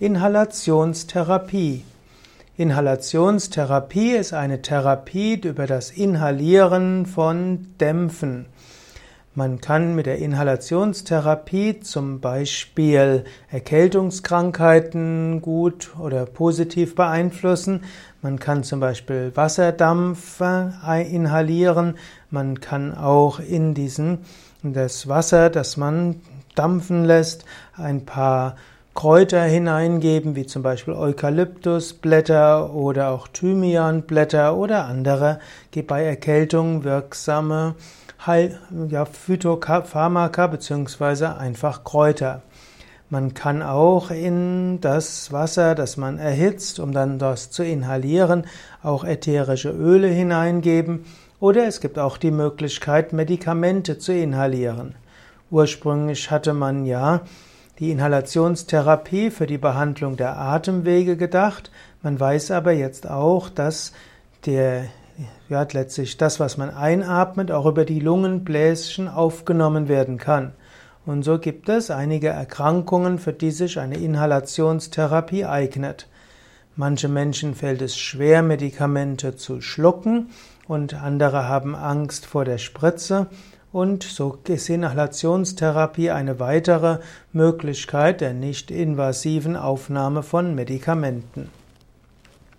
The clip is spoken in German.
Inhalationstherapie. Inhalationstherapie ist eine Therapie über das Inhalieren von Dämpfen. Man kann mit der Inhalationstherapie zum Beispiel Erkältungskrankheiten gut oder positiv beeinflussen. Man kann zum Beispiel Wasserdampf inhalieren. Man kann auch in diesen, das Wasser, das man dampfen lässt, ein paar Kräuter hineingeben, wie zum Beispiel Eukalyptusblätter oder auch Thymianblätter oder andere bei Erkältung wirksame Heil, ja, Phytopharmaka bzw. einfach Kräuter. Man kann auch in das Wasser, das man erhitzt, um dann das zu inhalieren, auch ätherische Öle hineingeben oder es gibt auch die Möglichkeit, Medikamente zu inhalieren. Ursprünglich hatte man ja die Inhalationstherapie für die Behandlung der Atemwege gedacht. Man weiß aber jetzt auch, dass der, ja, letztlich das, was man einatmet, auch über die Lungenbläschen aufgenommen werden kann. Und so gibt es einige Erkrankungen, für die sich eine Inhalationstherapie eignet. Manche Menschen fällt es schwer, Medikamente zu schlucken und andere haben Angst vor der Spritze und so ist Inhalationstherapie eine weitere Möglichkeit der nicht invasiven Aufnahme von Medikamenten.